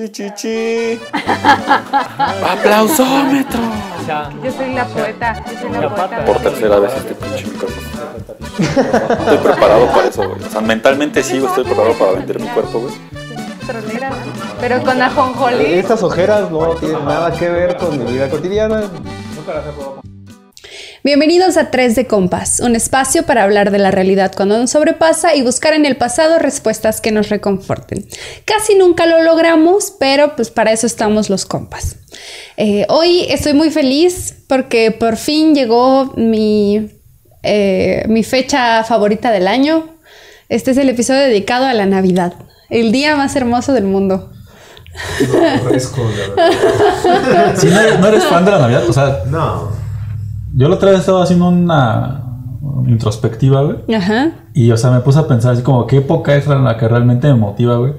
Chichi. Aplausómetro. Yo soy la poeta. Yo soy la poeta. Por tercera vez este pinche micrófono. Estoy preparado para eso, güey. O sea, mentalmente sí, güey, estoy preparado para vender mi cuerpo, güey. Pero con ajonjolí. Estas ojeras no tienen nada que ver con mi vida cotidiana. Bienvenidos a 3 de Compas, un espacio para hablar de la realidad cuando nos sobrepasa y buscar en el pasado respuestas que nos reconforten. Casi nunca lo logramos, pero pues para eso estamos los compas. Eh, hoy estoy muy feliz porque por fin llegó mi, eh, mi fecha favorita del año. Este es el episodio dedicado a la Navidad, el día más hermoso del mundo. Fresco, la verdad. Si no, eres- no eres fan de la Navidad, o sea, No. Yo la otra vez estaba haciendo una introspectiva, güey. Ajá. Y, o sea, me puse a pensar así como, ¿qué época es la que realmente me motiva, güey?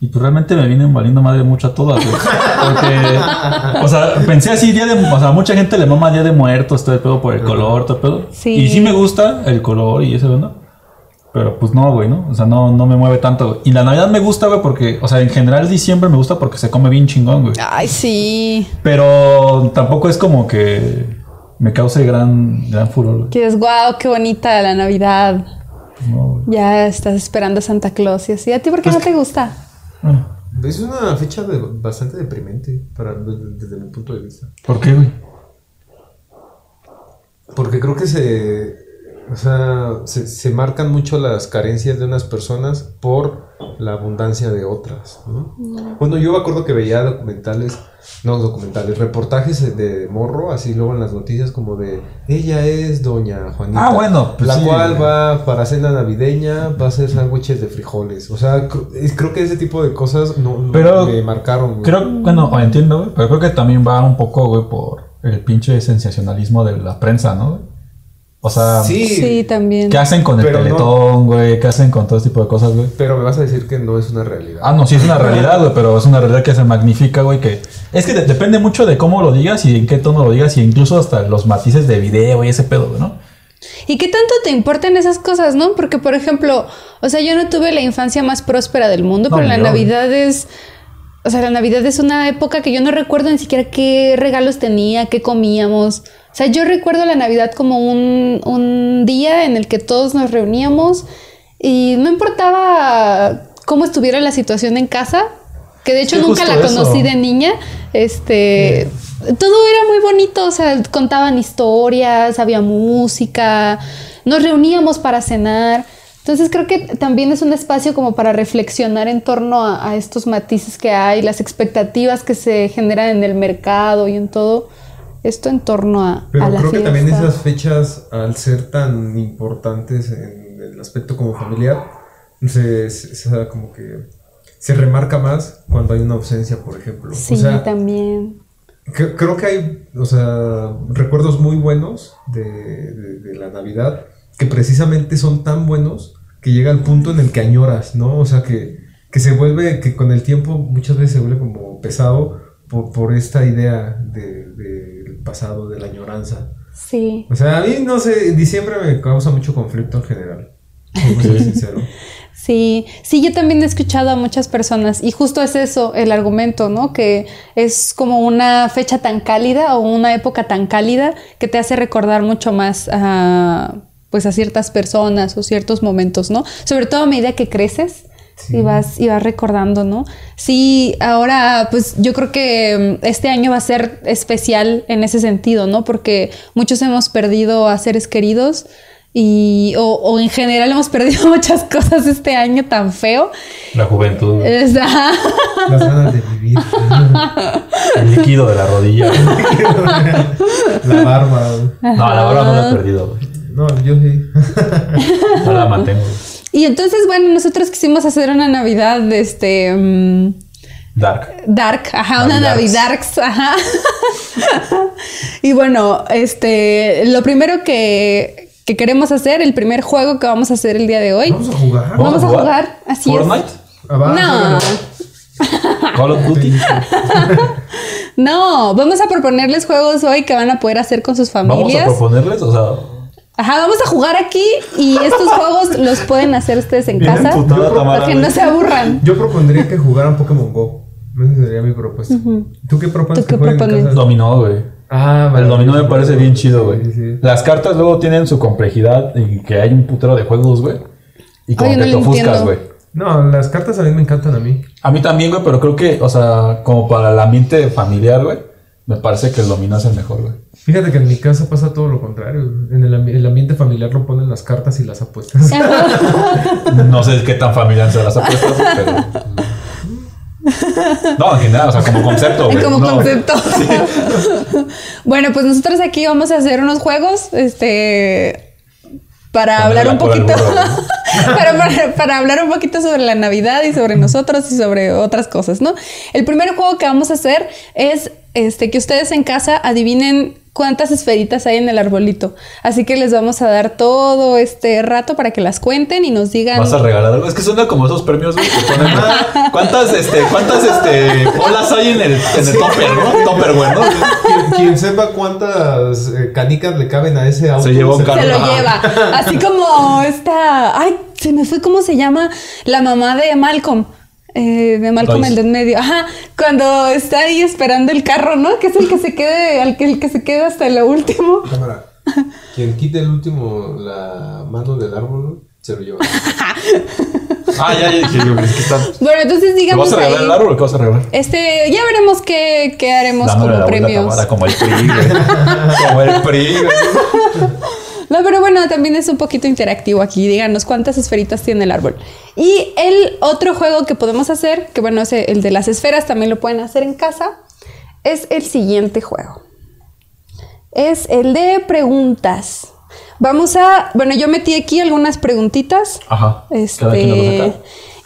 Y pues realmente me vienen valiendo madre mucho a todas, güey. Porque, o sea, pensé así, día de, o sea, mucha gente le mama Día de Muertos, todo el pedo por el color, todo el pedo. Sí. Y sí me gusta el color y ese, ¿no? Pero pues no, güey, ¿no? O sea, no, no me mueve tanto, güey. Y la Navidad me gusta, güey, porque, o sea, en general diciembre me gusta porque se come bien chingón, güey. Ay, sí. Pero tampoco es como que me cause gran, gran furor. Que es guau, qué bonita la Navidad. No, güey. Ya estás esperando a Santa Claus y así. ¿A ti por qué no te gusta? Bueno, Es una fecha de- bastante deprimente para, desde, desde mi punto de vista. ¿Por qué, güey? Porque creo que se, o sea, se, se marcan mucho las carencias de unas personas por la abundancia de otras. ¿no? Bueno, yo me acuerdo que veía documentales, no documentales, reportajes de morro, así luego en las noticias como de, ella es doña Juanita. Ah, bueno, pues la sí. cual va para cena navideña, va a hacer sándwiches de frijoles. O sea, cr- creo que ese tipo de cosas no, no Pero me marcaron. güey. Creo, bueno, entiendo, güey, pero creo que también va un poco, güey, por el pinche sensacionalismo de la prensa, ¿no? O sea, sí, Sí, también. ¿qué hacen con el Pero no- teletón, güey? ¿Qué hacen con todo este tipo de cosas, güey? pero me vas a decir que no es una realidad. Ah, no, sí es una realidad, güey, pero es una realidad que se magnifica, güey, que... Es que de- depende mucho de cómo lo digas y en qué tono lo digas y incluso hasta los matices de video y ese pedo, güey, ¿no? ¿Y qué tanto te importan esas cosas, no? Porque, por ejemplo, o sea, yo no tuve la infancia más próspera del mundo, No, pero la yo. Navidad es. O sea, la Navidad es una época que yo no recuerdo ni siquiera qué regalos tenía, qué comíamos. O sea, yo recuerdo la Navidad como un, un día en el que todos nos reuníamos y no importaba cómo estuviera la situación en casa, que de hecho Sí, nunca la eso. conocí de niña, este, todo era muy bonito, o sea, contaban historias, había música, nos reuníamos para cenar. Entonces creo que también es un espacio como para reflexionar en torno a, a estos matices que hay, las expectativas que se generan en el mercado y en todo esto en torno a, Pero a la creo que también esas fechas, al ser tan importantes en el aspecto como familiar, se, se- se- como que se remarca más cuando hay una ausencia, por ejemplo. Sí, o sea, también. cre- creo que hay, o sea, recuerdos muy buenos de, de- de la Navidad que precisamente son tan buenos que llega al punto en el que añoras, ¿no? O sea, que, que se vuelve, que con el tiempo muchas veces se vuelve como pesado por, por esta idea de- del pasado, de la añoranza. Sí. O sea, a mí, no sé, diciembre me causa mucho conflicto en general. Ser sincero. Sí, sí, yo también he escuchado a muchas personas y justo es eso el argumento, ¿no? Que es como una fecha tan cálida o una época tan cálida que te hace recordar mucho más a, pues a ciertas personas o ciertos momentos, ¿no? Sobre todo a medida que creces y vas y vas recordando, ¿no? Sí, ahora pues yo creo que mm, este año va a ser especial en ese sentido, ¿no? Porque muchos hemos perdido a seres queridos y o, o en general hemos perdido muchas cosas este año tan feo. La juventud, Es- ajá. Las ganas de vivir. el líquido de la rodilla. la barba. No, la verdad no la he perdido, güey. No, yo sí. No la mantengo. Y entonces, bueno, nosotros quisimos hacer una Navidad, este, mm, Dark. dark, ajá, una. Navidarks, ajá. y bueno, este, lo primero que, que queremos hacer, el primer juego que vamos a hacer el día de hoy, Vamos a jugar. Vamos a jugar, así es. Fortnite, Ah, no, Call of Duty. no, vamos a proponerles juegos hoy que van a poder hacer con sus Vamos a familias. proponerles, o sea, Ajá, vamos a jugar aquí y estos juegos los pueden hacer ustedes en Bien casa para que no se aburran. Yo propondría que jugaran Pokémon Go. mi propuesta. ¿Tú qué propones ¿Tú qué que en propones? casa? Dominó, güey. Ah, El dominó me parece bien chido, güey. Sí, sí. Las cartas luego tienen su complejidad y que hay un putero de juegos, güey. Y como que no te lo ofuscas, entiendo. güey. No, las cartas a mí me encantan a mí. A mí también, güey, pero creo que, o sea, como para el ambiente familiar, güey, me parece que el dominó es el mejor, güey. Fíjate que en mi casa pasa todo lo contrario. En el, ambi- el ambiente familiar lo ponen las cartas y las apuestas. No sé qué tan familiar se las apuestas, pero. No, en general, o sea, como concepto, güey. Como No. concepto. bueno, pues nosotros aquí vamos a hacer unos juegos, este, para Ponerla hablar un poquito, burro, ¿no? para, para- para hablar un poquito sobre la Navidad y sobre nosotros y sobre otras cosas, ¿no? El primer juego que vamos a hacer es, este, que ustedes en casa adivinen cuántas esferitas hay en el arbolito. Así que les vamos a dar todo este rato para que las cuenten y nos digan. Vas a regalar algo. Es que suena como esos premios, güey, que ponen. ¿Cuántas, este, cuántas, este, bolas hay en el, en el topper, no? Topper, güey, ¿no? quien, quien sepa cuántas eh, canicas le caben a ese auto. Se llevó un carro. se lo lleva. Así como esta. Ay, se me fue cómo se llama la mamá de Malcolm. Eh, de Malcolm el de en medio. Ajá. Cuando está ahí esperando el carro, ¿no? Que es el que se quede, al que, el que se queda hasta lo último. Cámara. Quien quite el último la mano del árbol se lo lleva. Ah, ya, ya yo, es que. Bueno, entonces ¿Te digamos vas a regalar ahí. el árbol o qué vas a regalar? Este, ya veremos qué, qué haremos Dándole como premios. Tamara, como el PRI, güey. Como el PRI, güey. No, pero bueno, también es un poquito interactivo aquí. Díganos cuántas esferitas tiene el árbol. Y el otro juego que podemos hacer, que bueno, es el de las esferas, también lo pueden hacer en casa, es el siguiente juego. Es el de preguntas. Vamos a, bueno, yo metí aquí algunas preguntitas. Ajá. Este,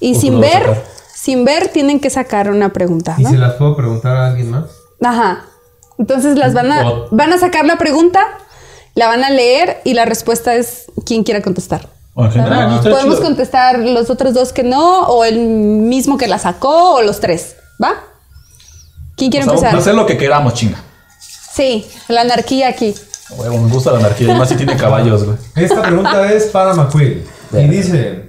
y ¿O tú sin ver, sin ver, tienen que sacar una pregunta. ¿Y se las puedo preguntar a alguien más? Ajá. Entonces las van a, van a sacar la pregunta, la van a leer y la respuesta es quien quiera contestar. O en general, ¿no? Está Podemos chido. contestar los otros dos que no, o el mismo que la sacó, o los tres. ¿Va? ¿Quién quiere O sea, empezar? Hacer lo que queramos, chinga. Sí, la anarquía aquí. Huevo, me gusta la anarquía. y Más si tiene caballos, güey. Esta pregunta es para McQueen. Y dice: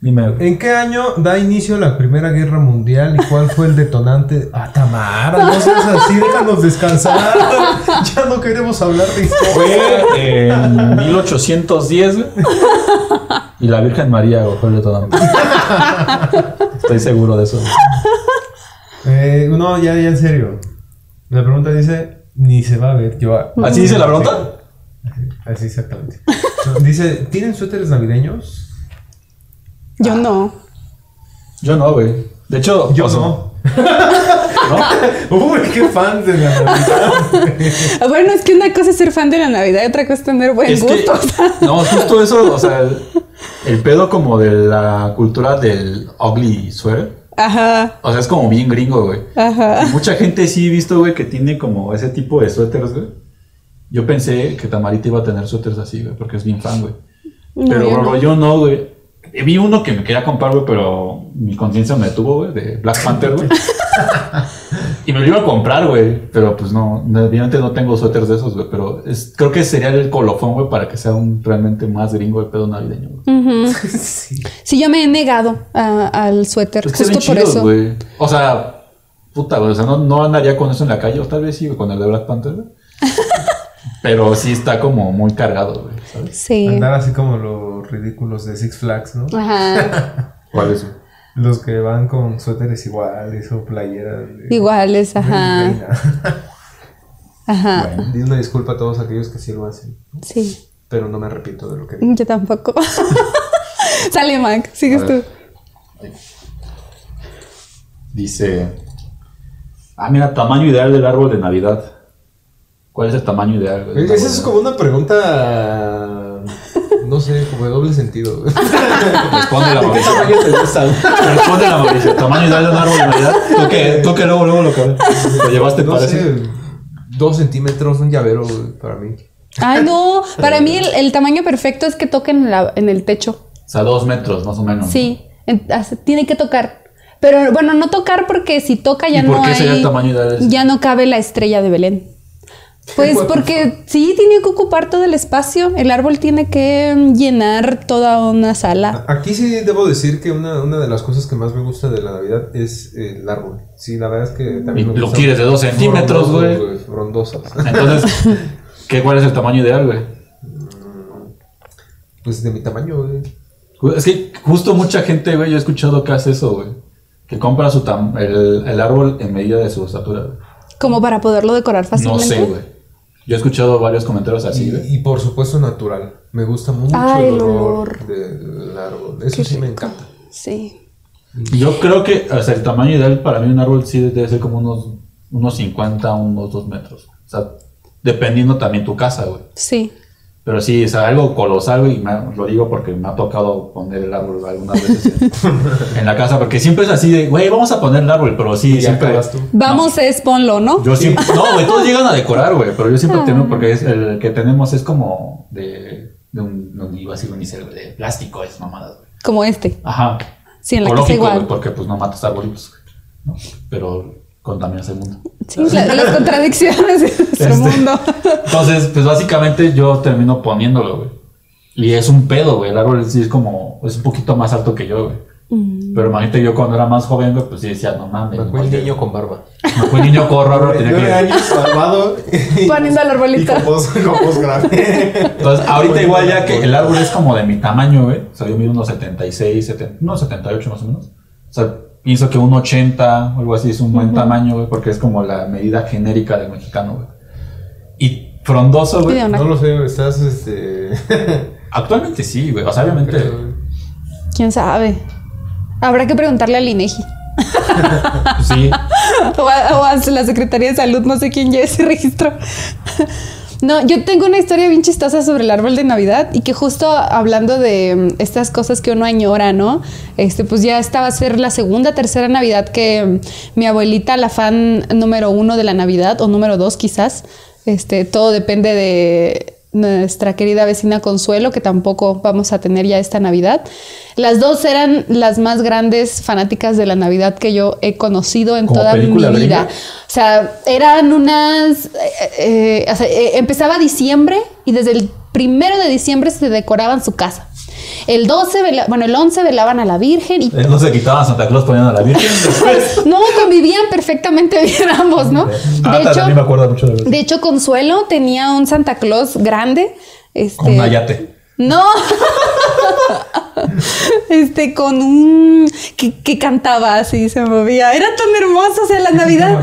Dime. ¿En qué año da inicio la Primera Guerra Mundial y cuál fue el detonante? Ah, Tamara, no seas así, déjanos descansar. Ya no queremos hablar de historia. Fue en 1810, güey. Y la Virgen María, fue el detonante. Estoy seguro de eso. Eh, no, ya, ya en serio. La pregunta dice: Ni se va a ver. Yo, ¿Así dice la pregunta? Así exactamente. Dice: ¿Tienen suéteres navideños? Yo no. Yo no, güey. De hecho, Yo no. ¿no? Uy, qué fan de la Navidad. Ah, Bueno, es que una cosa es ser fan de la Navidad y otra cosa es tener buen Es gusto. no, justo eso, o sea, el, el pedo como de la cultura del ugly sweater. Ajá, O sea, es como bien gringo, güey. ajá. Y mucha gente sí he visto, güey, que tiene como ese tipo de suéteres, güey. Yo pensé que Tamarita iba a tener suéteres así, güey, porque es bien fan, güey. No, Pero, yo bro, no. yo no, güey. Vi uno que me quería comprar, güey, pero mi conciencia me detuvo, güey, de Black Panther, güey. y me lo iba a comprar, güey. Pero pues no, obviamente no tengo suéteres de esos, güey. Pero es, creo que sería el colofón, güey, para que sea un realmente más gringo el pedo navideño, güey. Sí. Sí, yo me he negado a- al suéter, Es que se justo ven por chidos, eso. güey. O sea, puta, güey. O sea, no, no andaría con eso en la calle. O tal vez sí, güey, con el de Black Panther, güey. Pero sí está como muy cargado, güey, ¿sabes? Sí. Andar así como los ridículos de Six Flags, ¿no? Ajá. ¿Cuál es? Los que van con suéteres iguales o playeras. de- Iguales, ajá. Reina. Ajá. Bueno. Di una disculpa a todos aquellos que sí lo hacen, Sí. pero no me arrepiento de lo que dije. Yo tampoco. Sale, Mac. Sigues tú. Dice. Ah, mira, tamaño ideal del árbol de Navidad. ¿Cuál es el tamaño ideal? güey, Esa es de como una pregunta, no sé, como de doble sentido. Responde la ¿De qué Mauricio. tamaño te gustan? Responde la Mauricio. ¿Tamaño ideal de un árbol de Navidad? ¿Tú que, tú que luego, luego lo, que- lo llevaste No para sé, dos centímetros, un llavero güey, para mí. Ay, no. Para mí el, el tamaño perfecto es que toquen en, la- en el techo. O sea, dos metros más o menos. Sí. En- tiene que tocar. Pero bueno, no tocar porque si toca ya ¿Y por no qué hay. sería el tamaño ideal ese? Ya no cabe la estrella de Belén. Pues porque sí, tiene que ocupar todo el espacio. El árbol tiene que mm, llenar toda una sala. Aquí sí debo decir que una, una de las cosas que más me gusta de la Navidad es el árbol. Sí, la verdad es que también Y lo quieres de dos centímetros, güey. Frondosas. Entonces, ¿qué, ¿cuál es el tamaño ideal, güey? Pues de mi tamaño, güey. Es que justo mucha gente, güey, yo he escuchado que hace eso, güey. Que compra su tam- el, el árbol en medida de su estatura, güey. Como para poderlo decorar No fácilmente. sé, güey. Yo he escuchado varios comentarios así. Y, y por supuesto natural. Me gusta mucho Ah, el el olor del árbol. Eso Qué sí me encanta. Sí. Yo creo que, o sea, el tamaño ideal para mí un árbol sí debe ser como unos, unos 50, unos 2 metros. O sea, dependiendo también tu casa, güey. Sí. Pero sí, o sea, algo colosal, güey, y me- lo digo porque me ha tocado poner el árbol algunas veces en, en la casa, porque siempre es así de, güey, vamos a poner el árbol, pero sí, siempre... tú. Vamos, es ponlo, ¿no? Yo siempre, no, güey, todos llegan a decorar, güey, pero yo siempre tengo, porque es, el que tenemos es como de, de un, no iba a decir unicel, güey, de plástico, es mamadas, güey. Como este. Ajá. Sí, en la casa Ecológico, igual. güey, porque pues no matas arbolitos, ¿no? Pero contaminas el mundo. Sí, la- las contradicciones de nuestro Este, mundo. Entonces, pues básicamente yo termino poniéndolo, güey. Y es un pedo, güey. El árbol sí es como, es un poquito más alto que yo, güey. Mm. Pero imagínate yo cuando era más joven, güey, pues sí decía, no mames. Me fue el niño con barba. Me fue el niño corro, ahora tenía que... años barbado. Poniendo el arbolito. Y con voz, con voz grave. Entonces, ahorita igual ya que el árbol es como de mi tamaño, güey. O sea, yo mido unos 76, 70, unos 78 más o menos. O sea, pienso que un 80 o algo así es un buen tamaño, güey, porque es como la medida genérica del mexicano, güey. Y frondoso, güey. No lo sé, estás este. Actualmente sí, güey. O sea, obviamente... ¿Quién sabe? Habrá que preguntarle al INEGI. sí. O a, o a la Secretaría de Salud, no sé quién lleve ese registro. No, yo tengo una historia bien chistosa sobre el árbol de Navidad y que justo hablando de mm, estas cosas que uno añora, ¿no? Este, pues ya esta va a ser la segunda, tercera Navidad que mm, mi abuelita, la fan número uno de la Navidad, o número dos quizás, este, todo depende de nuestra querida vecina Consuelo, que tampoco vamos a tener ya esta Navidad. Las dos eran las más grandes fanáticas de la Navidad que yo he conocido en ¿Como toda mi vida. gringa? O sea, eran unas... eh, eh, o sea, eh, empezaba diciembre y desde el primero de diciembre se decoraban su casa. El 12, vela- bueno, el 11 velaban a la Virgen y Eh, No se quitaban Santa Claus poniendo a la Virgen después. no convivían perfectamente bien ambos, ¿no? Ah, De también me hecho, acuerdo mucho de de hecho, Consuelo tenía un Santa Claus grande. Este, Con un ayate. No. este, con un. Que, que cantaba así, se movía. Era tan hermoso, o sea, la Navidad.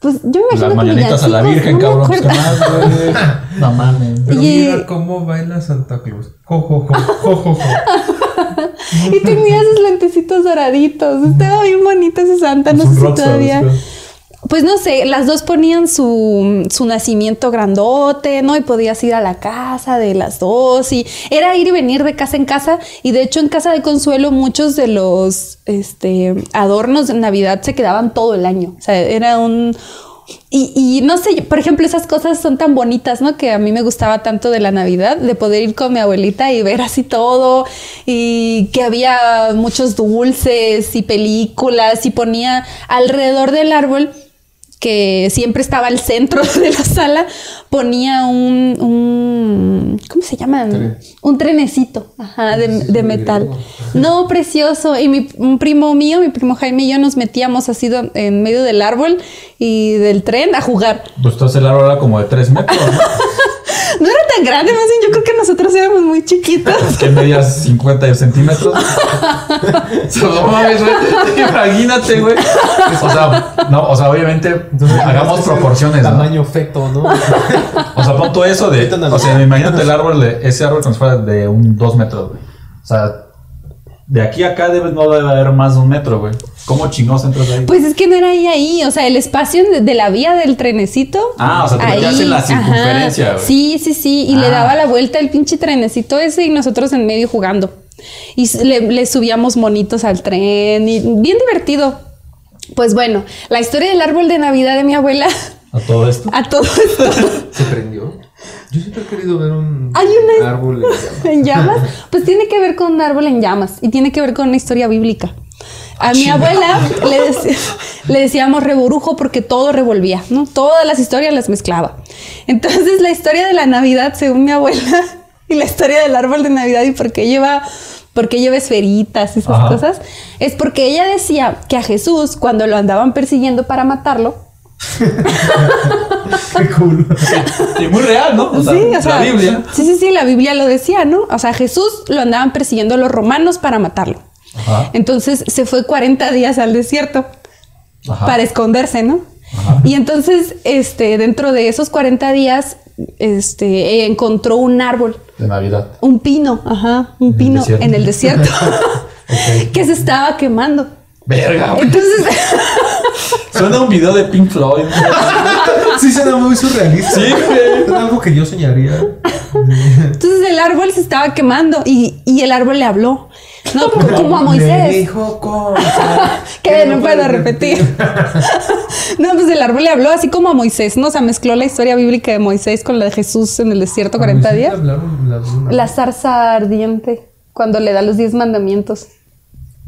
Pues yo me imagino Las que mañanitas a la Virgen, no cabrón. Pues, ¿qué acuerdo. más, güey? No mames. Pero Y- mira cómo baila Santa Claus. Jo, jo, jo, jo, jo, jo. Y tenía sus lentecitos doraditos. Estaba bien bonito ese Santa, no sé si todavía. Pues no sé, las dos ponían su, su nacimiento grandote, ¿no? Y podías ir a la casa de las dos y era ir y venir de casa en casa. Y de hecho en casa de Consuelo muchos de los este, adornos de Navidad se quedaban todo el año. O sea, era un... Y, y no sé, por ejemplo, esas cosas son tan bonitas, ¿no? Que a mí me gustaba tanto de la Navidad, de poder ir con mi abuelita y ver así todo, y que había muchos dulces y películas, y ponía alrededor del árbol que siempre estaba al centro de la sala, ponía un, un ¿cómo se llama? Tren. Un trenecito, ajá, de, metal. No, precioso. Y mi, un primo mío, mi primo Jaime y yo nos metíamos así en medio del árbol y del tren a jugar. Pues entonces el árbol era como de 3 metros, ¿no? No era tan grande, más bien yo creo que nosotros éramos muy chiquitos. que medias 50 centímetros. no mames, güey. Imagínate, güey. O sea, no, o sea, obviamente hagamos Este proporciones, ¿no? Tamaño feto, ¿no? O sea, pon todo eso de. O sea, imagínate el árbol de. Ese árbol como si fuera de un 2 metros, güey. O sea, de aquí a acá debe, no debe haber más de un metro, güey. ¿Cómo chingados entras ahí? Pues es que no era ahí ahí, o sea, el espacio de, de la vía del trenecito. Ah, o sea, te ahí, metías en la circunferencia, güey. Sí, sí, sí, y le Ah. daba la vuelta el pinche trenecito ese y nosotros en medio jugando. Y le, le subíamos monitos al tren y bien divertido. Pues bueno, la historia del árbol de Navidad de mi abuela A todo esto. a todo esto ¿Se prendió? Yo siempre he querido ver un Hay una- árbol en llamas. en llamas, pues tiene que ver con un árbol en llamas y tiene que ver con una historia bíblica. A mi abuela le, dec- le decíamos reborujo porque todo revolvía, ¿no? Todas las historias las mezclaba. Entonces la historia de la Navidad, según mi abuela, y la historia del árbol de Navidad y por qué lleva, por qué lleva esferitas y esas Ajá. cosas, es porque ella decía que a Jesús, cuando lo andaban persiguiendo para matarlo, Qué cool. Y muy real, ¿no? O sea, sí, o sea, la Biblia. Sí, sí, sí, la Biblia lo decía, ¿no? O sea, Jesús lo andaban persiguiendo los romanos para matarlo. Ajá. Entonces se fue 40 días al desierto Ajá. para esconderse, ¿no? Ajá. Y entonces, este, dentro de esos 40 días, este, encontró un árbol, De Navidad. un pino, ajá, un pino en el desierto, que se estaba quemando. Verga. Entonces, Suena un video de Pink Floyd. Sí, suena muy surrealista. Sí, güey. Es algo que yo soñaría. entonces el árbol se estaba quemando y, y el árbol le habló, ¿no? Como a Le Moisés. dijo cosas que no puedo repetir. no, pues el árbol le habló así como a Moisés, ¿no? O sea, mezcló la historia bíblica de Moisés con la de Jesús en el desierto 40 días. Hablaron. La zarza ardiente, cuando le da los 10 mandamientos.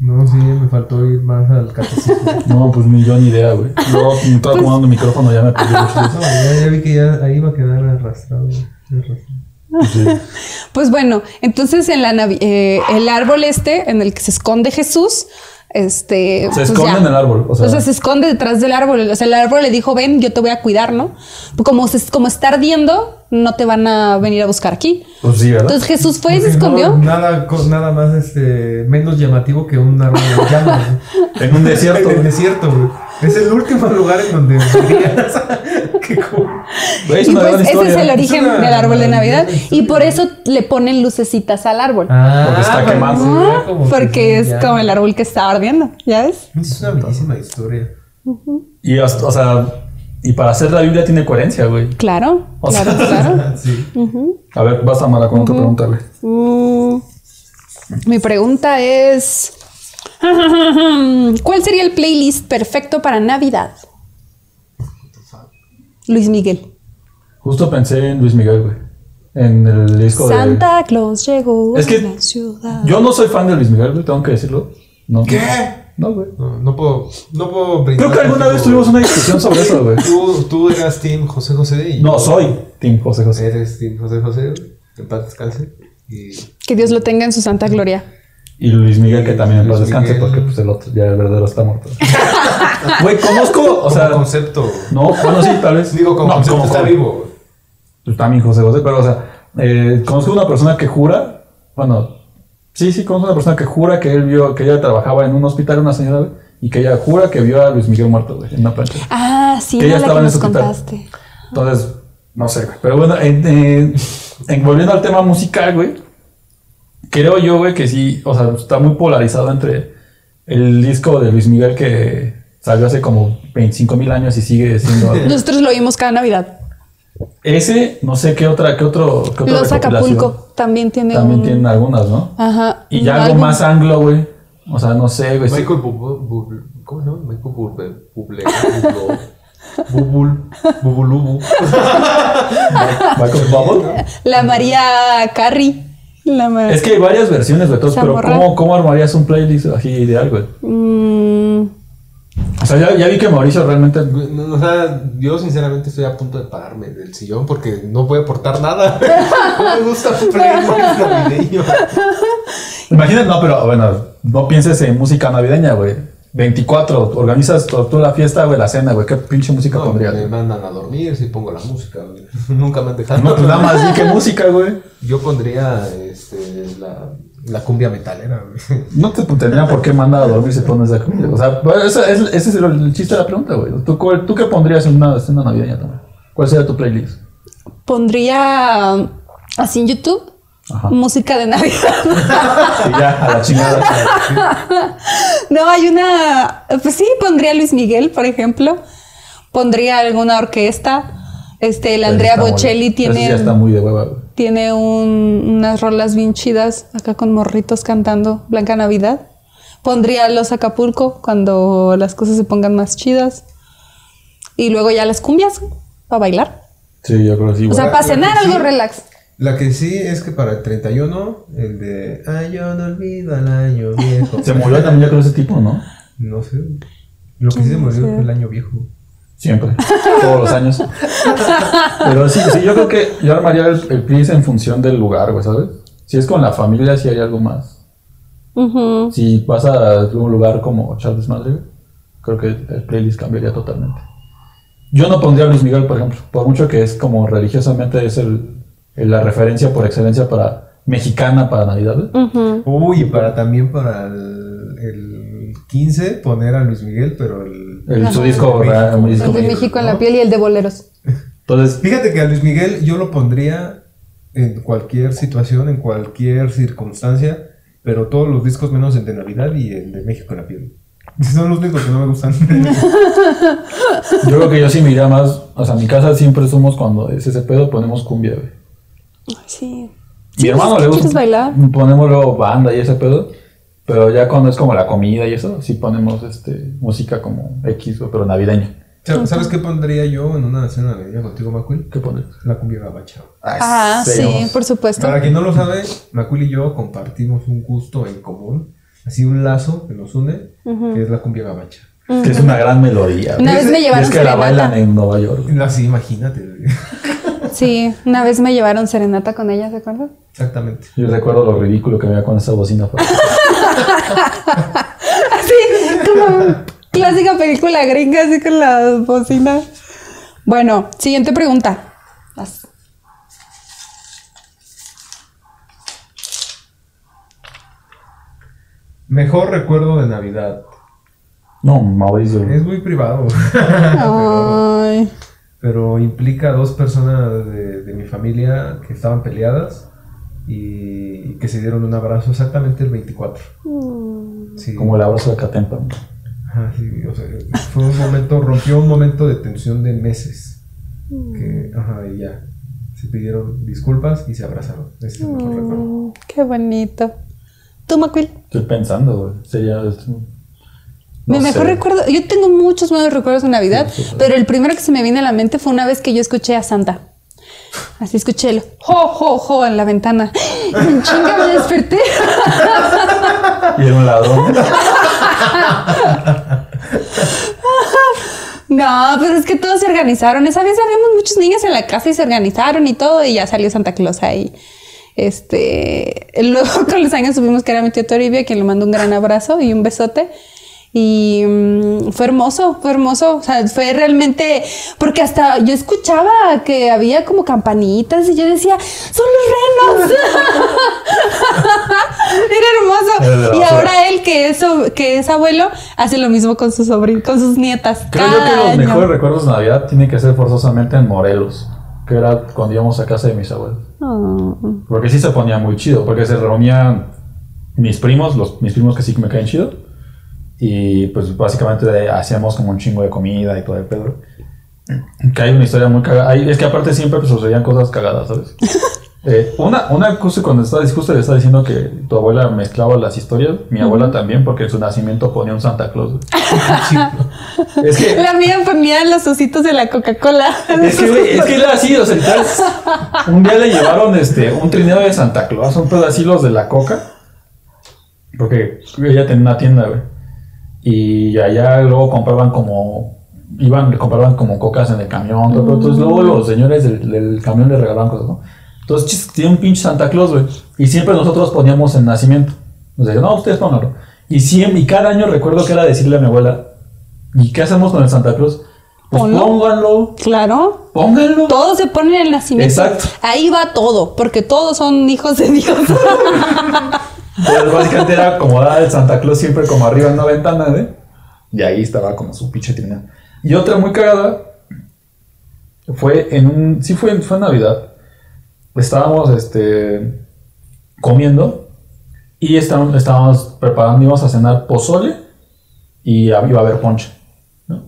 No, sí, me faltó ir más al catecismo. No, pues ni yo ni idea, güey. Luego me estaba acomodando el micrófono, ya me perdí mucho de eso. No, ya, ya vi que ya ahí iba a quedar arrastrado. arrastrado. Sí. Pues bueno, entonces en la eh, el árbol este en el que se esconde Jesús, este... Se pues esconde ya. en el árbol. O sea, se esconde detrás del árbol. O sea, el árbol le dijo, ven, yo te voy a cuidar, ¿no? Como, se- como está ardiendo, no te van a venir a buscar aquí. pues sí, ¿verdad? Entonces Jesús fue y se Porque no, escondió. nada, nada más este, menos llamativo que un árbol de llamas. en un desierto. En el desierto, güey. Es el último lugar en donde. Qué cool. Y pues ese historia. es el origen Es una del árbol de Navidad. Y por eso le ponen lucecitas al árbol. Ah, Porque está para quemando. que se vea Ah, como que porque es ya. como el árbol que está ardiendo, ¿ya ves? Es una bellísima historia. Y, hasta- o sea, y para hacer la Biblia tiene coherencia, güey. Claro, O claro, sea, claro. Sí. A ver, vas a Mara con otra pregunta, güey. Mm, mi pregunta es... ¿Cuál sería el playlist perfecto para Navidad? Luis Miguel. Justo pensé en Luis Miguel, güey. En el disco de. Santa Claus llegó Es que a la ciudad. Yo no soy fan de Luis Miguel, güey, tengo que decirlo. No, ¿Qué? No, güey. No, no puedo, no puedo brindar Creo que alguna vez tuvimos una discusión sobre eso, güey. Tú, tú eras Team José José y No, yo- soy Team José José. Eres Team José José. En paz descanse. Y Que Dios lo tenga en su santa gloria. Y Luis Miguel, que también en paz descanse, Miguel. porque pues el otro, ya el verdadero está muerto. Güey, conozco, o como sea. concepto. No, bueno, sí, tal vez. Digo, como no, concepto como está joven. vivo. Pues también José José, pero o sea, eh, conozco una persona que jura, bueno, sí, sí, conozco una persona que jura que él vio, que ella trabajaba en un hospital, una señora, güey, y que ella jura que vio a Luis Miguel muerto, güey, en una plancha. Ah, sí, Que ella la estaba que en nos ese hospital. contaste. Entonces, no sé, güey. Pero bueno, en, en- en- volviendo al tema musical, güey, creo yo, güey, que sí, o sea, está muy polarizado entre el disco de Luis Miguel que salió hace como 25 mil años y sigue siendo algo. Nosotros lo vimos cada Navidad. Ese, no sé qué otra, qué otro, qué otra Los. Acapulco también tiene También un... tienen algunas, ¿no? Ajá. Y ya algo álbum. más anglo, güey. O sea, no sé, güey. Michael Bubble. Bubble- ¿Cómo se llama? Michael Bubble. Bublé. Bubul. Bubulubu. Michael Bubble. La María Carey. La Es que hay varias versiones, güey. entonces, Pero. ¿cómo, ¿cómo armarías un playlist así ideal, güey? Mm, O sea, ya, ya vi que Mauricio realmente... No, O sea, yo sinceramente estoy a punto de pararme del sillón porque no voy a aportar nada. No me gusta un playlist navideño. Imagínate, no, pero bueno, no pienses en música navideña, güey. 24, organizas to- toda la fiesta, güey, la cena, güey. ¿Qué pinche música No, pondrías? me güey? mandan a dormir si pongo la música. güey. Nunca me han dejado. No, pues nada más di qué música, güey. Yo pondría este, la, la cumbia metalera. güey. No te tendría por qué mandar a dormir si pones esa comida. O sea, pues, ese es, ese es el, el chiste de la pregunta, güey. ¿Tú, cuál- ¿Tú qué pondrías en una cena navideña también? ¿Cuál sería tu playlist? pondría así en YouTube Ajá. música de Navidad. Ya, a la chingada. no, hay una. Pues sí, pondría Luis Miguel, por ejemplo. Pondría alguna orquesta. Este, el Andrea Bocelli tiene. ya está muy de hueva. Tiene un- unas rolas bien chidas acá con morritos cantando Blanca Navidad. Pondría los Acapulco cuando las cosas se pongan más chidas. Y luego ya las cumbias para bailar. Sí, yo creo que sí, O sea, para cenar algo relax. La que sí es que para el 31, el de Ay, yo no olvido al año viejo. Se murió también, yo creo, ese tipo, ¿no? No sé. Lo que sí se murió fue el año viejo. Siempre, todos los años. Pero sí, sí, yo creo que yo armaría el, el playlist en función del lugar, güey, ¿sabes? Si es con la familia, si hay algo más. Si vas a un lugar como Charles Madrid, creo que el playlist cambiaría totalmente. Yo no pondría a Luis Miguel, por ejemplo, por mucho que es como religiosamente es el- la referencia por excelencia para mexicana para Navidad. Uy, y para también para el, el 15 poner a Luis Miguel, pero el... El, su disco, ¿verdad? México. Disco El de México. México en la piel y el de boleros. Entonces, Fíjate que a Luis Miguel yo lo pondría en cualquier situación, en cualquier circunstancia, pero todos los discos menos el de Navidad y el de México en la piel. Son los únicos que no me gustan. yo creo que yo sí me iría más. O sea, en mi casa siempre somos cuando es ese pedo, ponemos cumbia, güey. Sí. Mi hermano le gusta. ¿Quieres bailar? Ponemos luego banda y ese pedo. Pero ya cuando es como la comida y eso, sí ponemos este música como X, pero navideña. ¿Sabes qué pondría yo en una cena navideña contigo, Macuil? ¿Qué pones? La cumbia gabacha. Ah, sí, por supuesto. Para quien no lo sabe, Macuil y yo compartimos un gusto en común, así un lazo que nos une, que es la cumbia gabacha. Que es una gran melodía. Una vez me Y llevaron es que la bailan en Nueva York. Así, imagínate. Sí, una vez me llevaron serenata con ella, ¿se acuerdan? Exactamente. Yo recuerdo lo ridículo que veía con esa bocina. Así, como clásica película gringa, así con la bocina. Bueno, siguiente pregunta. Vas. Mejor recuerdo de Navidad. No, Mauricio. Es muy privado, Ay. Pero implica a dos personas de, de mi familia que estaban peleadas y, y que se dieron un abrazo exactamente el 24. Sí. Como el abrazo de Catempa. Ajá, sí, o sea, fue un momento, rompió un momento de tensión de meses. Que, ajá, y ya. Se pidieron disculpas y se abrazaron. Ese es el mejor recuerdo. Mm, Qué bonito. ¿Tú, Macuil? Estoy pensando, güey. Sería. Este, Mi no mejor recuerdo, yo tengo muchos buenos recuerdos de Navidad, Sí, pero el primero que se me viene a la mente fue una vez que yo escuché a Santa. Así escuché el jo, jo, jo en la ventana. Y en chinga me desperté. Y era un ladrón. No, pues es que todos se organizaron. Esa vez habíamos muchos niños en la casa y se organizaron y todo, y ya salió Santa Claus ahí. Este, luego con los años supimos que era mi tío Toribio, quien le mando un gran abrazo y un besote. Y mm, fue hermoso, fue hermoso. O sea, fue realmente. Porque hasta yo escuchaba que había como campanitas y yo decía, ¡son los renos! Era hermoso. Y ahora él, que es, que es abuelo, hace lo mismo con sus sobrinos, con sus nietas. Creo yo que cada los año. mejores recuerdos de Navidad tienen que ser forzosamente en Morelos. Que era cuando íbamos a casa de mis abuelos. Oh. Porque sí se ponía muy chido. Porque se reunían mis primos, los, mis primos que sí me caen chido. Y pues básicamente hacíamos como un chingo de comida y todo el pedo. Que hay una historia muy cagada. Es que aparte siempre pues, sucedían cosas cagadas, ¿sabes? Eh, una, una cosa cuando estaba justo le estaba diciendo que tu abuela mezclaba las historias, mi abuela también, porque en su nacimiento ponía un Santa Claus. güey. es que La mía ponía los ositos de la Coca-Cola. es que, es que era así, o sea, literal, un día le llevaron este, un trineo de Santa Claus, un los de la coca, porque ella tenía una tienda, güey, y allá luego compraban como, iban, compraban como cocas en el camión, pero entonces luego los señores del, del camión le regalaban cosas, ¿no? Entonces, chis, tiene un pinche Santa Claus, güey, y siempre nosotros poníamos el nacimiento, nos decían, no, ustedes pónganlo, y siempre, y cada año recuerdo que era decirle a mi abuela, ¿y qué hacemos con el Santa Claus? Pues Ponlo. pónganlo, Claro. pónganlo. Todo se pone en el nacimiento. Exacto. Ahí va todo, porque todos son hijos de Dios. Entonces, básicamente era acomodar el Santa Claus siempre como arriba en una ventana, ¿eh? Y ahí estaba como su pinche trineo. Y otra muy cagada fue en un. Sí, fue, fue en Navidad. Estábamos este, comiendo y estábamos, estábamos preparando, íbamos a cenar pozole y iba a haber ponche. ¿no?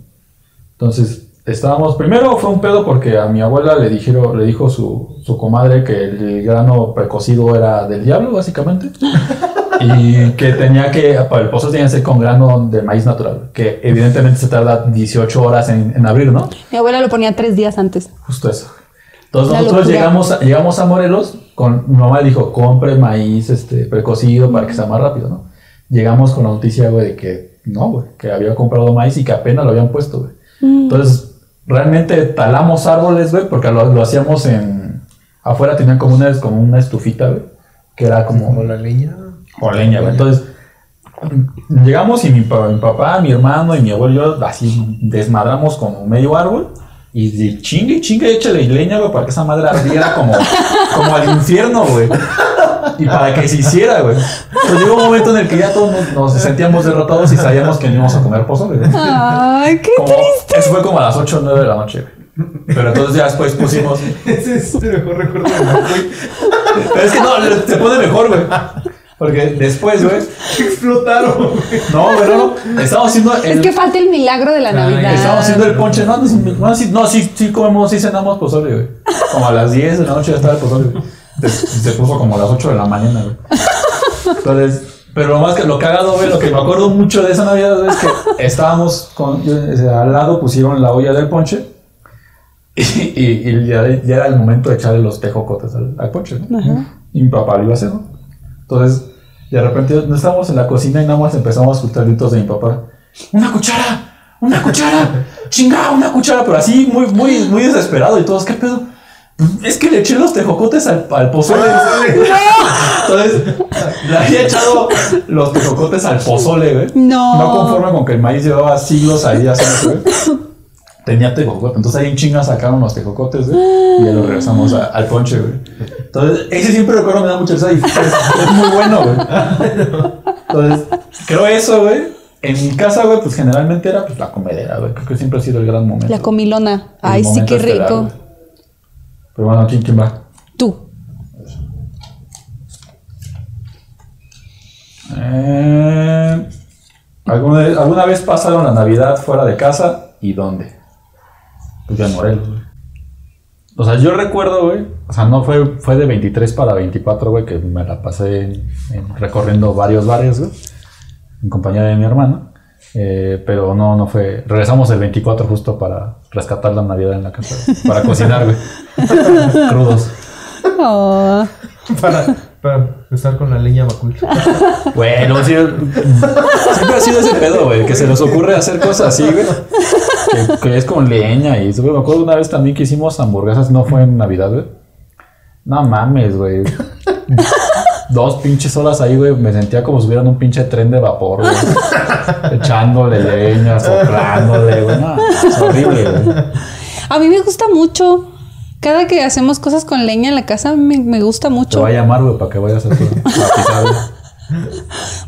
Entonces, estábamos. Primero fue un pedo porque a mi abuela le, dijeron, le dijo su, su comadre que el grano precocido era del diablo, básicamente. y que tenía que. Para el pozole tenía que ser con grano de maíz natural. Que evidentemente se tarda 18 horas en, en abrir, ¿no? Mi abuela lo ponía tres días antes. Justo eso. Entonces La nosotros locura. llegamos a, llegamos a Morelos, con mi mamá dijo, compre maíz este, precocido para que sea más rápido, ¿no? Llegamos con la noticia, güey, de que no, güey, que había comprado maíz y que apenas lo habían puesto, güey. Entonces, realmente talamos árboles, güey, porque lo, lo hacíamos en... Afuera tenían como una, como una estufita, güey, que era como... Como la leña. O leña, güey. Entonces, llegamos y mi, mi papá, mi hermano y mi abuelo, yo, así desmadramos como medio árbol. Y de chingue, chingue, échale leña, güey, para que esa madre ardiera como, como al infierno, güey. Y para que se hiciera, güey. Pues llegó un momento en el que ya todos nos, nos sentíamos derrotados y sabíamos que no íbamos a comer pozole, güey. Ay, qué Como- eso fue como a las 8 o 9 de la noche, güey. Pero entonces ya después pusimos. Ese es el mejor recuerdo de güey. Pero es que no, se pone mejor, güey. Porque después, güey. Explotaron, güey. No, güey, no, no. Estamos haciendo el, Es que falta el milagro de la Navidad. Estamos haciendo el ponche. No, no, no, sí, no, sí, sí comemos, sí cenamos pozole, güey. Como a las 10 de la noche ya estaba el pozole, güey. Se, puso como a las 8 de la mañana, güey. Entonces, pero lo más que lo cagado, güey, lo que me acuerdo mucho de esa Navidad es que estábamos con, al lado pusieron la olla del ponche. Y, y- y ya, ya era el momento de echarle los tejocotes al, al ponche, ¿no? Y mi papá lo iba a hacer, ¿no? Entonces, de repente no estábamos en la cocina y nada más empezamos a escuchar gritos de mi papá. ¡Una cuchara! ¡Una cuchara! ¡Chinga! ¡Una cuchara! Pero así, muy, muy, muy desesperado. Y todos, ¿qué pedo? Es que le eché los tejocotes al, al pozole. Entonces, le había echado los tejocotes al pozole, güey. No. No conforme con que el maíz llevaba siglos ahí haciendo, güey. Tenía tejocote. Entonces ahí en chinga sacaron los tejocotes, güey. Y ya los regresamos a- al ponche, güey. Entonces, ese siempre recuerdo me da mucha risa y es, es muy bueno, güey. Entonces, creo eso, güey. En mi casa, güey, pues generalmente era pues, la comedera, güey. Creo que siempre ha sido el gran momento. La comilona. El Ay, sí, momento qué rico. güey. Pero bueno, ¿quién, quién va? Tú. Eh, ¿alguna, vez, ¿Alguna vez pasaron la Navidad fuera de casa y dónde? Pues ya en Morelos, güey. O sea, yo recuerdo, güey. O sea, no fue, fue de 23 para 24, güey, que me la pasé en- en recorriendo varios bares, güey. En compañía de mi hermano. Eh, pero no, no fue. Regresamos el 24 justo para rescatar la Navidad en la casa. Para cocinar, güey. Crudos. Oh. Para, para estar con la leña macul. Güey, no, sí, siempre ha sido ese pedo, güey, que se nos ocurre hacer cosas así, güey. Que, que es con leña y eso, güey. Me acuerdo una vez también que hicimos hamburguesas, no fue en Navidad, güey. No mames, güey. Dos pinches horas ahí, güey. Me sentía como si hubiera un pinche tren de vapor, güey. Echándole leña, soplándole, güey. No, es horrible, güey. A mí me gusta mucho. Cada que hacemos cosas con leña en la casa me, me gusta Te mucho. voy a llamar, güey, para que vayas a tu a pisar.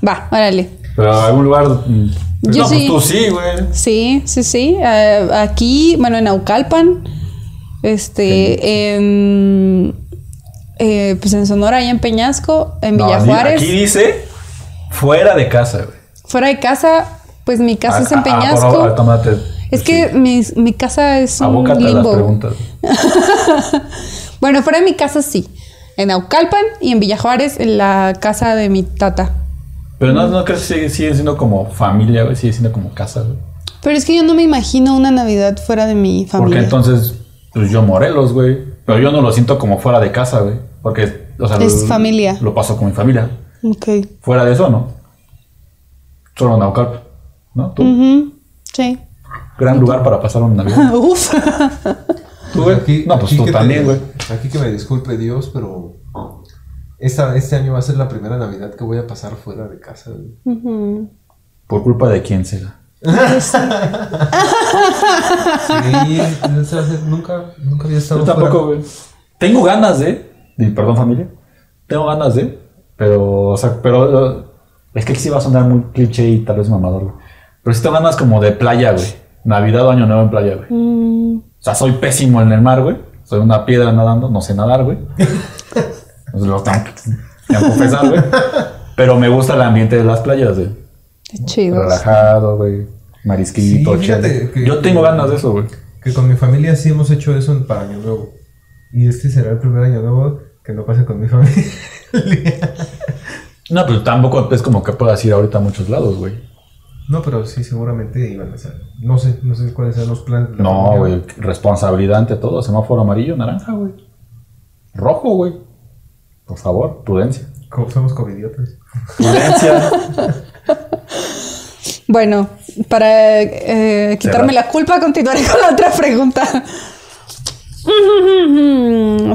Va, órale. Pero a algún lugar. mm, Yo no, sí. pues tú sí, güey. Sí, sí, sí. Eh, aquí, bueno, en Aucalpan, este, en, eh, pues en Sonora y en Peñasco, en No, Villa aquí- dice fuera de casa, güey. Fuera de casa, pues mi casa es en Ah, ah, Peñasco. favor, tómate. es que mi, mi casa es un a las limbo. preguntas. Bueno, fuera de mi casa sí. En Aucalpan y en Villa Juárez, en la casa de mi tata. Pero no, no crees que sigue, sigue siendo como familia, güey. Sigue siendo como casa, güey. Pero es que yo no me imagino una Navidad fuera de mi Porque familia. entonces, pues yo Morelos, güey. Pero yo no lo siento como fuera de casa, güey. Porque, o sea, Es lo, familia. Lo paso con mi familia. Ok. Fuera de eso, ¿no? Solo Naucalpan, ¿no? Tú, Sí. gran lugar para pasar una Navidad. Uf. ¿Tú, güey? no, pues tú que te- también, güey. Aquí que me disculpe Dios, pero esta, este año va a ser la primera Navidad que voy a pasar fuera de casa. güey. Por culpa de quién será. Sí, nunca, nunca había estado Yo tampoco, güey. Tengo ganas de, de- Perdón, familia. Tengo ganas de. Pero, o sea, pero. eh, Es que sí va a sonar muy cliché y tal vez mamador, güey. Pero sí tengo ganas como de playa, güey. Navidad o Año Nuevo en playa, güey. Mm, O sea, soy pésimo en el mar, güey. Soy una piedra nadando, no sé nadar, güey. Lo tengo que, confesar, güey. Pero me gusta el ambiente de las playas, güey. qué chido. Relajado, güey. Marisquito, Sí, fíjate chile. que- Yo tengo ganas de eso, güey. Que con mi familia sí hemos hecho eso en- para Año Nuevo. Y este será el primer Año Nuevo que no pase con mi familia. No, pero tampoco es como que puedas ir ahorita a muchos lados, güey. No, pero sí, seguramente iban a ser. No sé, no sé cuáles sean los planes. de la No, güey. Responsabilidad ante todo. Semáforo amarillo, naranja, güey. Rojo, güey. Por favor, prudencia. Somos covidiotas. Prudencia. Bueno, para eh, quitarme la culpa, continuaré con la otra pregunta.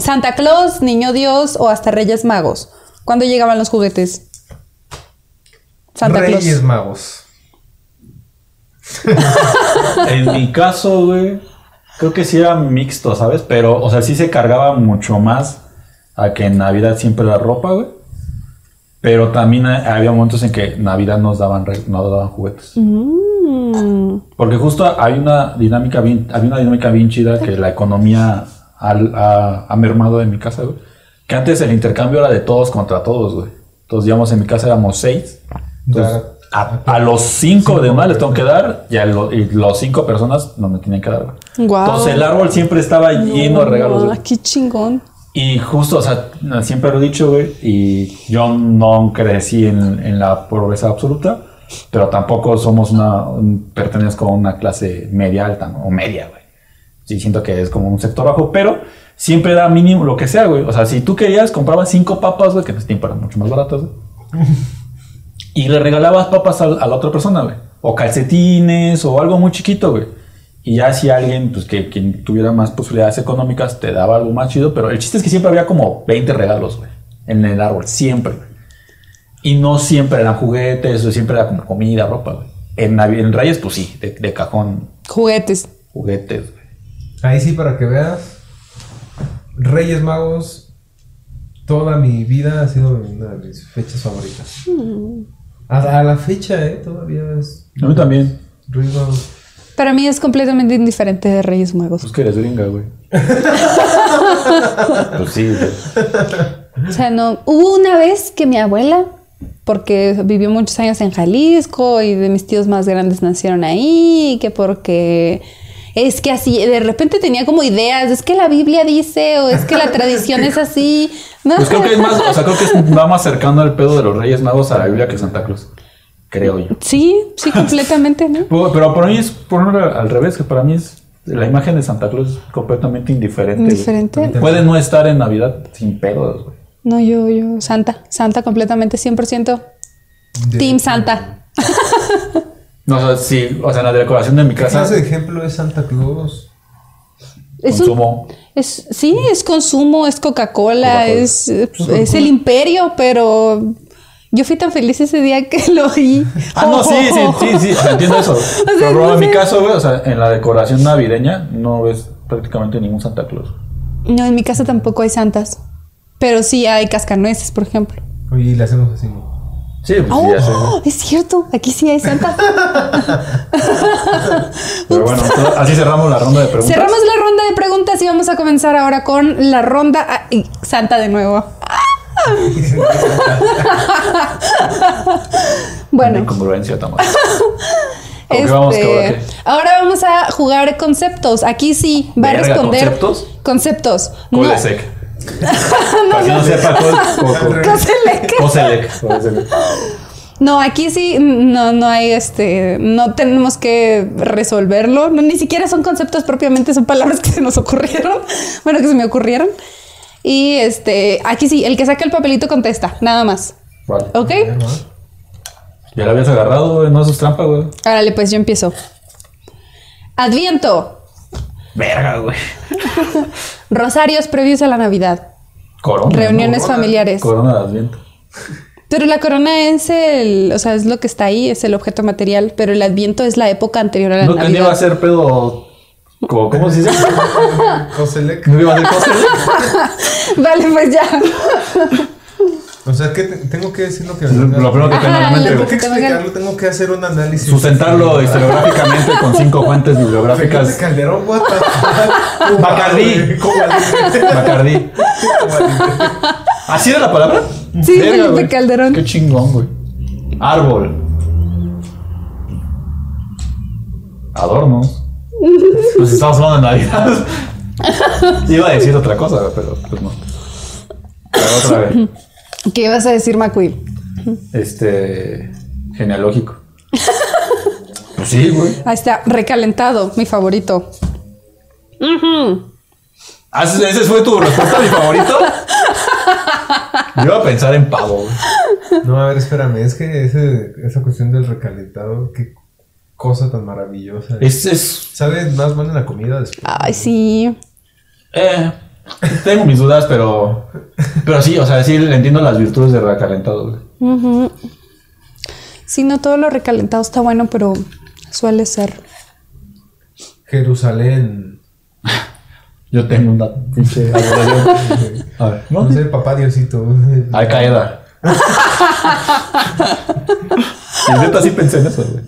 Santa Claus, Niño Dios o hasta Reyes Magos. ¿Cuándo llegaban los juguetes? Santa Reyes Claus. Magos. En mi caso, güey, creo que sí era mixto, ¿sabes? Pero, o sea, sí se cargaba mucho más a que en Navidad siempre la ropa, güey. Pero también ha- había momentos en que Navidad nos daban, nos daban juguetes. Mm, Porque justo hay una dinámica bien, había una dinámica bien chida que la economía ha mermado en mi casa, güey. Que antes el intercambio era de todos contra todos, güey. Entonces, digamos, en mi casa éramos seis. Entonces, a, a los cinco de más les tengo que dar y a lo- y los cinco personas no me tienen que dar. Guau. Entonces, el árbol siempre estaba lleno de regalos, güey. Ah, qué chingón. Y justo, o sea, siempre lo he dicho, güey, y yo no crecí en, en la pobreza absoluta, pero tampoco somos una, un- pertenezco a una clase media alta, ¿no? O media, güey. Sí, siento que es como un sector bajo, pero siempre era mínimo lo que sea, güey. O sea, si tú querías, comprabas cinco papas, güey, que en ese tiempo eran mucho más baratas, güey. y le regalabas papas a, a la otra persona, güey. O calcetines, o algo muy chiquito, güey. Y ya si alguien, pues que quien tuviera más posibilidades económicas, te daba algo más chido. Pero el chiste es que siempre había como 20 regalos, güey. En el árbol, siempre, güey. Y no siempre eran juguetes, o siempre era como comida, ropa, güey. En, en Reyes, pues sí, de, de cajón, Juguetes. juguetes, güey. Ahí sí, para que veas. Reyes Magos. Toda mi vida ha sido una de mis fechas favoritas. A, a la fecha, ¿eh? Todavía es. A mí también. Magos. Para mí es completamente indiferente de Reyes Magos. Pues que eres gringa, güey. pues sí, güey. O sea, no. Hubo una vez que mi abuela, porque vivió muchos años en Jalisco y de mis tíos más grandes nacieron ahí, que porque es que así, de repente tenía como ideas, es que la Biblia dice, o es que la tradición es así. No, Pues creo que es más, o sea, creo que es, va más cercano el pedo de los Reyes Magos a la Biblia que Santa Claus. Creo yo. Sí, sí, completamente, ¿no? Pero, para mí es por al revés, que para mí es la imagen de Santa Claus es completamente indiferente. Indiferente. Puede no estar en Navidad sin pedos, güey. No, yo, yo, Santa, Santa completamente, 100%. De- Team Santa. No, o sea, sí, o sea, en la decoración de mi ¿Qué casa, ejemplo es Santa Claus? Es un- consumo. Es, sí, es consumo, es Coca-Cola, Coca-Cola. es, es el imperio, pero yo fui tan feliz ese día que lo oí. Ah, no, sí, sí, sí, sí, entiendo eso. Pero en mi caso, güey, o sea, en la decoración navideña no ves prácticamente ningún Santa Claus. No, en mi casa tampoco hay santas, pero sí hay cascanueces, por ejemplo. Oye, y le hacemos así, ¿no? Sí, pues sí, Oh, es cierto, aquí sí hay santas. Pero bueno, así cerramos la ronda de preguntas. Cerramos la ronda de preguntas y vamos a comenzar ahora con la ronda ah, santa de nuevo. bueno, Incongruencia, Tamara. ¿Con qué Este, vamos, ahora vamos a jugar conceptos. Aquí sí va a responder ¿conceptos? conceptos. No. Para que no sepa, Coselec. No, aquí sí no, no hay este, no tenemos que resolverlo. No, ni siquiera son conceptos propiamente, son palabras que se nos ocurrieron. Bueno, que se me ocurrieron. Y este, aquí sí, el que saca el papelito contesta, nada más. Vale. ¿Ok? Ya la habías agarrado, güey. No es trampa, güey. Árale, pues yo empiezo. Adviento. Verga, güey. Rosarios previos a la Navidad. Corona. Reuniones ¿no? familiares. Corona de Adviento. Pero la corona es el, o sea, es lo que está ahí, es el objeto material, pero el adviento es la época anterior a la No que no Navidad. iba a ser pedo. ¿Cómo, cómo se dice? Coselec. No iba a ser Coselec. Vale, pues ya. O sea, que tengo que decir lo que. Lo primero que tengo en mente, Tengo que explicarlo, tengo que hacer un análisis. Sustentarlo historiográficamente con cinco fuentes Felipe bibliográficas. Calderón, what the fuck? Bacardí. Bacardí. ¿Así era la palabra? Sí, Felipe güey. Calderón. Qué chingón, güey. Árbol. Adornos. Pues estamos hablando de Navidad. Iba a decir otra cosa, pero pues no. Pero otra vez. ¿Qué ibas a decir, McQueen? Este. Genealógico. Pues sí, güey. Ahí está, recalentado, mi favorito. Ah, ¿Ese ese fue tu respuesta a mi favorito? Yo iba a pensar en pavo, güey. No, a ver, espérame, es que ese, esa cuestión del recalentado, ¿qué, cosa tan maravillosa. Es, es, ¿Sabes más buena la comida después? Ay, sí. eh, tengo mis dudas, pero, pero sí, o sea, sí le entiendo las virtudes de recalentado, güey. Ujú. Sí, no todo lo recalentado está bueno, pero suele ser. Jerusalén. Yo tengo una pinche adoración. A ver, No ¿no? sé, papá Diosito. Al Qaeda. Y neta sí pensé en eso, güey.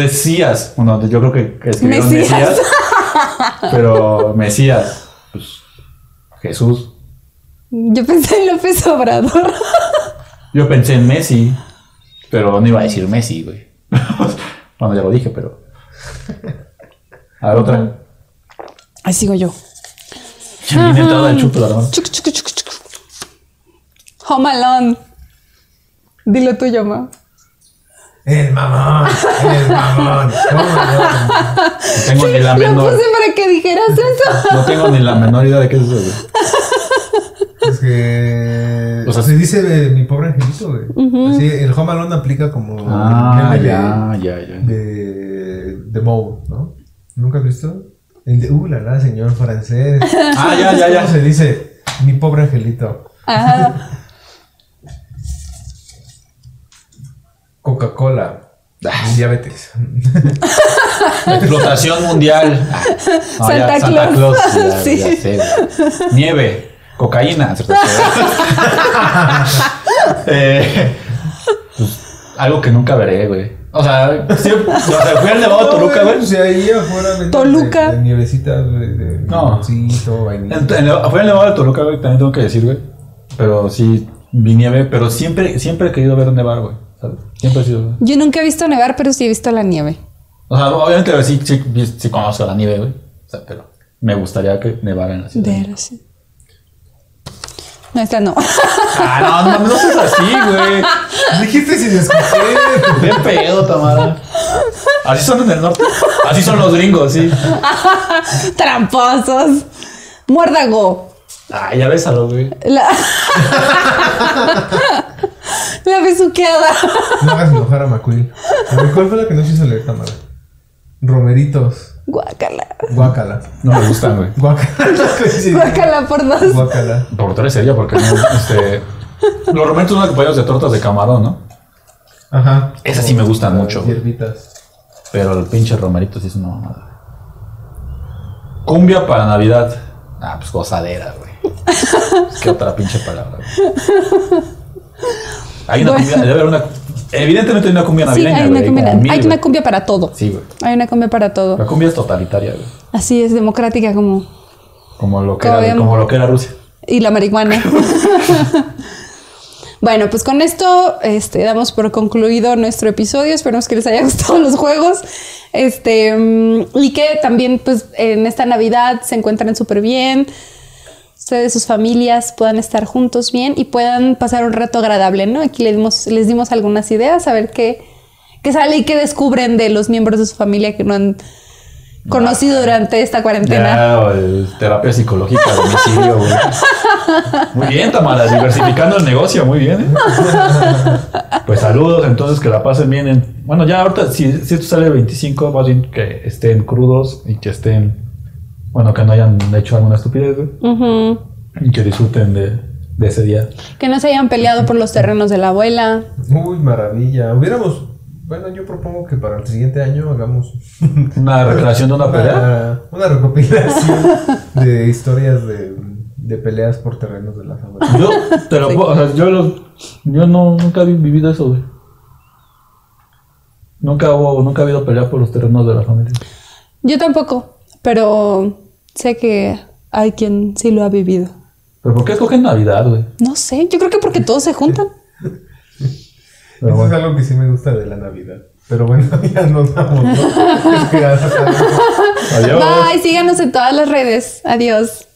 Mesías. Bueno, yo creo que, que escribieron Mesías. Mesías. Pero Mesías. Pues Jesús. Yo pensé en López Obrador. Yo pensé en Messi. Pero no iba a decir Messi, güey. bueno, ya lo dije, pero. A ver, otra. Ahí sigo yo. Viene entrada el chupo, verdad. Chuc, chuc, chuc, chuc. Home Alone. Dilo tuyo, ma. El mamón. El mamón. ¿Cómo no? No tengo ni la Lo menor. puse para que dijeras eso. No tengo ni la menor idea de qué es eso, güey. Es que. O sea, se dice de mi pobre angelito, güey. Así, el Home Alone aplica como. Ah, meme de- ya, ya, ya. De. De Moe, ¿no? ¿Nunca has visto? El de. Uh, la la, señor francés. Ah, ya, ya, ya. ¿Cómo se dice? Mi pobre angelito. Ajá. Coca-Cola. Diabetes. Explotación mundial. Ah, no, Santa Santa Claus. Claus. Ya, Sí. ya sé, güey. Nieve. Cocaína. Eh, pues, algo que nunca veré, güey. O sea, sí, o sea, fui al Nevado de Toluca, güey. O sea, ahí afuera Toluca. De, de nievecita, de, de No. limoncito, vainilla. En- en- Fue al Nevado de Toluca, güey, también tengo que decir, güey. Pero sí, vi nieve, pero siempre, siempre he querido ver nevar, güey. ¿sabes? Siempre sido. Yo nunca he visto nevar, pero sí he visto la nieve. O sea, obviamente sí, sí, sí conozco la nieve, güey. O sea, pero me gustaría que nevara en la ciudad. Ver, sí. No, esta no. Ah, no, no, no seas así, güey. Dijiste sin escuchar. Qué pedo, Tamara. Así son en el norte. Así son los gringos, sí. Tramposos. Muérdago. Ah, ya bésalo, güey. La... la besuqueada. No hagas enojar a Macuil. A ver, ¿Cuál fue la que nos hizo leer, Tamara? Romeritos. Guácala. Guácala. No me gustan, güey. Guácala. Guácala por dos. Guácala. Por tres sería porque no, este. Los romentos son acompañados de tortas de camarón, ¿no? Ajá. Esas sí me gustan mucho. Hierbitas. Pero el pinche romerito sí es una mamada. Cumbia para Navidad. Ah, pues gozadera, güey. ¿Qué otra pinche palabra, güey? Hay una Bueno. cumbia, debe haber una. Evidentemente hay una cumbia Sí, navideña. hay una güey, cumbia. como mil, Hay una cumbia para todo. Sí, güey. Hay una cumbia para todo. La cumbia es totalitaria, güey. Así es, democrática como. Como lo que, Como era, como lo que era Rusia. Y la marihuana. bueno, pues con esto este, damos por concluido nuestro episodio. Esperemos que les haya gustado los juegos. Este, mm, y que también, pues, en esta Navidad se encuentren súper bien. Ustedes, sus familias puedan estar juntos bien y puedan pasar un rato agradable, ¿no? Aquí les dimos, les dimos algunas ideas, a ver qué, qué sale y qué descubren de los miembros de su familia que no han conocido durante esta cuarentena. Ya, el terapia psicológica a domicilio, güey. Muy bien, Tamara, diversificando el negocio, muy bien. ¿eh? Pues saludos, entonces que la pasen bien. En, bueno, ya ahorita, si, si esto sale el 25, más bien que estén crudos y que estén, bueno, que no hayan hecho alguna estupidez, güey. Y que disfruten de, de ese día. Que no se hayan peleado por los terrenos de la abuela. Uy, maravilla. Hubiéramos. Bueno, yo propongo que para el siguiente año hagamos Una recreación de una pelea. una, una recopilación de historias de, de peleas por terrenos de las abuelas. Yo te lo puedo, o sea, yo, lo- yo no, nunca he vivido eso, güey. Nunca hubo, nunca ha habido pelea por los terrenos de la familia. Yo tampoco, pero sé que hay quien sí lo ha vivido. ¿Pero por qué escogen Navidad, güey? No sé, yo creo que porque todos se juntan. Pero Eso bueno. es algo que sí me gusta de la Navidad. Pero bueno, ya nos vamos, ¿no? Adiós. Bye, síganos en todas las redes. Adiós.